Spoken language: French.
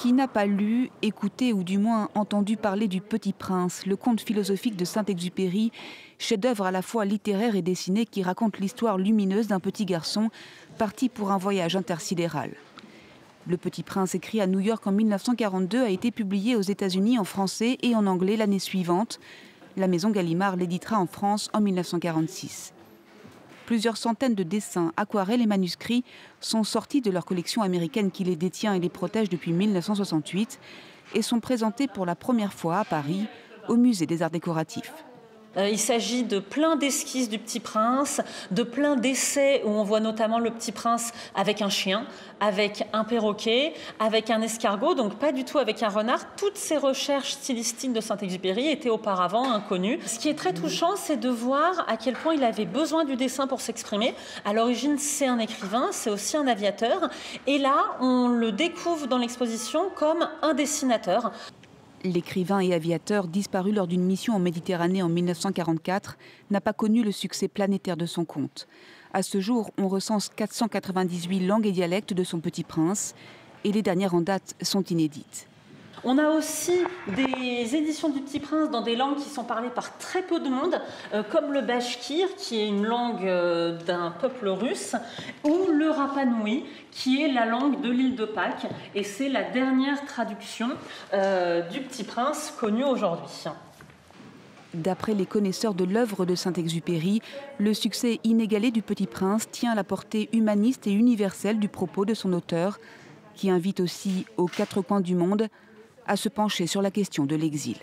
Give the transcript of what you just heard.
Qui n'a pas lu, écouté ou du moins entendu parler du Petit Prince, le conte philosophique de Saint-Exupéry, chef-d'œuvre à la fois littéraire et dessiné qui raconte l'histoire lumineuse d'un petit garçon parti pour un voyage intersidéral Le Petit Prince, écrit à New York en 1942, a été publié aux États-Unis en français et en anglais l'année suivante. La maison Gallimard l'éditera en France en 1946. Plusieurs centaines de dessins, aquarelles et manuscrits sont sortis de leur collection américaine qui les détient et les protège depuis 1968 et sont présentés pour la première fois à Paris au Musée des Arts décoratifs. Euh, il s'agit de plein d'esquisses du Petit Prince, de plein d'essais où on voit notamment le Petit Prince avec un chien, avec un perroquet, avec un escargot, donc pas du tout avec un renard. Toutes ces recherches stylistiques de Saint-Exupéry étaient auparavant inconnues. Ce qui est très touchant, c'est de voir à quel point il avait besoin du dessin pour s'exprimer. À l'origine, c'est un écrivain, c'est aussi un aviateur. Et là, on le découvre dans l'exposition comme un dessinateur. L'écrivain et aviateur, disparu lors d'une mission en Méditerranée en 1944, n'a pas connu le succès planétaire de son conte. À ce jour, on recense 498 langues et dialectes de son petit prince, et les dernières en date sont inédites. On a aussi des éditions du Petit Prince dans des langues qui sont parlées par très peu de monde, euh, comme le bashkir, qui est une langue euh, d'un peuple russe, ou le Rapanui, qui est la langue de l'île de Pâques. Et c'est la dernière traduction euh, du Petit Prince connue aujourd'hui. D'après les connaisseurs de l'œuvre de Saint-Exupéry, le succès inégalé du Petit Prince tient à la portée humaniste et universelle du propos de son auteur, qui invite aussi aux quatre coins du monde à se pencher sur la question de l'exil.